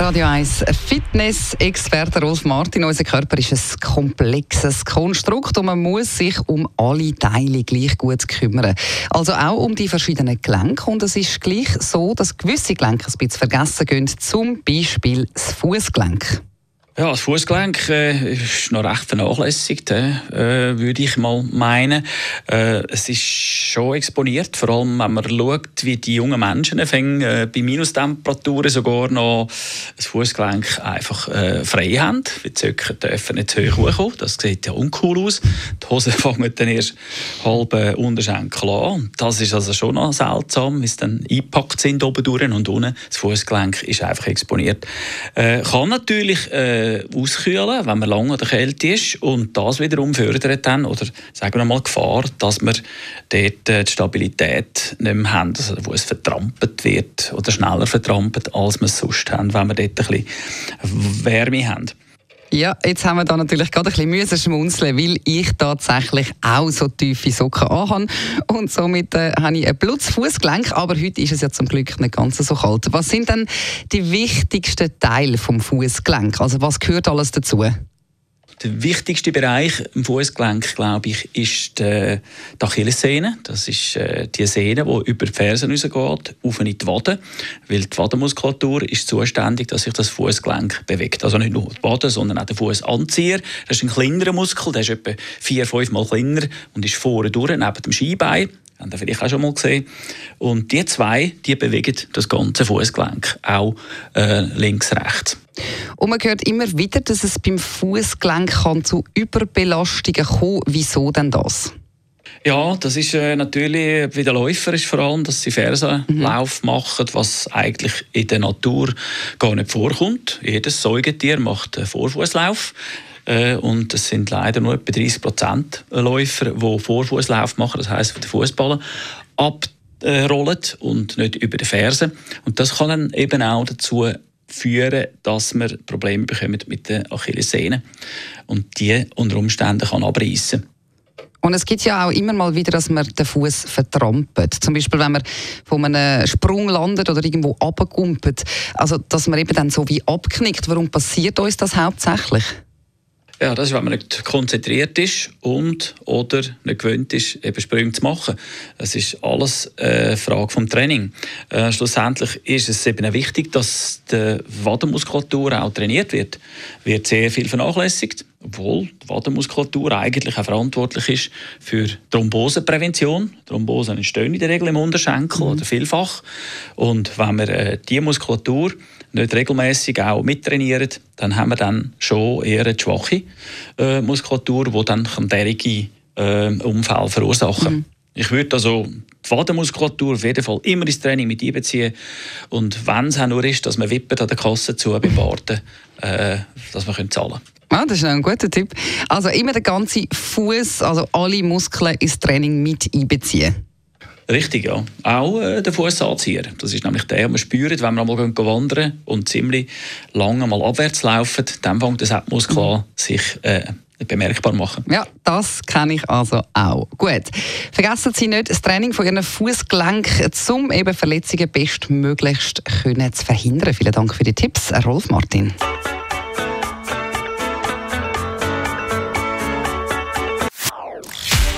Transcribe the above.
Radio 1 Fitness-Experte Rolf Martin. Unser Körper ist ein komplexes Konstrukt und man muss sich um alle Teile gleich gut kümmern. Also auch um die verschiedenen Gelenke. Und es ist gleich so, dass gewisse Gelenke ein bisschen vergessen gehen, zum Beispiel das Fußgelenk. Ja, das Fußgelenk äh, ist noch recht vernachlässigt, äh, würde ich mal meinen. Äh, es ist schon exponiert, vor allem wenn man schaut, wie die jungen Menschen fängen, äh, bei Minustemperaturen sogar noch das Fußgelenk einfach äh, frei haben. Die Zöcke dürfen nicht zu hoch hochkommen. Das sieht ja uncool aus. Die Hosen fangen dann erst halb äh, Unterschenkel an. Das ist also schon noch seltsam, wie sie dann eingepackt sind oben durch und unten. Das Fußgelenk ist einfach exponiert. Äh, kann natürlich äh, auskühlen, wenn man lange oder kalt ist. Und das wiederum fördert dann, oder sagen wir mal Gefahr, dass wir dort äh, die Stabilität nicht mehr haben, also wo es vertrampelt wird oder schneller vertrampelt, als wir es sonst haben, wenn wir dort ein bisschen Wärme haben. Ja, jetzt haben wir da natürlich gerade ein bisschen müssen schmunzeln, weil ich tatsächlich auch so tiefe Socken anhabe und somit äh, habe ich ein Blutsfußgelenk, aber heute ist es ja zum Glück nicht ganz so kalt. Was sind denn die wichtigsten Teile vom Fußgelenk? Also was gehört alles dazu? Der wichtigste Bereich im Fußgelenk, glaube ich, ist die, die Achillessehne. Das ist äh, die Sehne, die über die Fersen rausgeht, auf in die Wade. Weil die Wadenmuskulatur ist zuständig, dass sich das Fußgelenk bewegt. Also nicht nur die Wade, sondern auch der Fußanzieher. Das ist ein kleinerer Muskel, der ist etwa vier, fünf Mal kleiner und ist vorne durch, neben dem Skibein. Haben Sie vielleicht auch schon mal gesehen. Und die zwei, die bewegen das ganze Fußgelenk, auch äh, links, rechts. Und man hört immer wieder, dass es beim Fußgelenk zu Überbelastungen kommen Wieso denn das? Ja, das ist äh, natürlich bei den Läufern ist vor allem, dass sie Fersenlauf mhm. machen, was eigentlich in der Natur gar nicht vorkommt. Jedes Säugetier macht einen Vorfußlauf. Äh, und es sind leider nur etwa 30 Prozent Läufer, die Vorfußlauf machen, das heißt, den Fußballen abrollen und nicht über die Fersen. Und das kann dann eben auch dazu führen, dass man Probleme bekommt mit den Achillessehnen und die unter Umständen kann abreißen. Und es gibt ja auch immer mal wieder, dass man den Fuß vertrampelt. Zum Beispiel, wenn man von einem Sprung landet oder irgendwo abgumpelt. Also, dass man eben dann so wie abknickt. Warum passiert uns das hauptsächlich? Ja, das ist, wenn man nicht konzentriert ist und oder nicht gewöhnt ist, eben Sprünge zu machen. Es ist alles eine Frage vom Training. Äh, schlussendlich ist es eben wichtig, dass die Wadenmuskulatur auch trainiert wird. Wird sehr viel vernachlässigt, obwohl die Wadenmuskulatur eigentlich auch verantwortlich ist für Thromboseprävention. Thrombosen entstehen in der Regel im Unterschenkel mhm. oder vielfach. Und wenn wir äh, diese Muskulatur nicht regelmäßig auch mittrainieren, dann haben wir dann schon eher eine schwache äh, Muskulatur, die dann derige äh, Unfälle verursachen kann. Mhm. Ich würde also die Wadenmuskulatur auf jeden Fall immer ins Training mit einbeziehen. Und wenn es auch nur ist, dass man wippert an der Kasse zu beim Warten, äh, dass wir zahlen können. Ah, das ist ein guter Tipp. Also immer den ganzen Fuß, also alle Muskeln ins Training mit einbeziehen. Richtig, ja. Auch äh, der Fußanzieher. Das ist nämlich der, den wir spüren, wenn wir einmal wandern und ziemlich lange mal abwärts laufen, dann fängt das Hauptmuskel an, sich äh, bemerkbar machen. Ja, das kenne ich also auch. Gut. Vergessen Sie nicht das Training von Ihren Fußgelenk, um eben Verletzungen bestmöglichst können zu verhindern. Vielen Dank für die Tipps, Rolf Martin.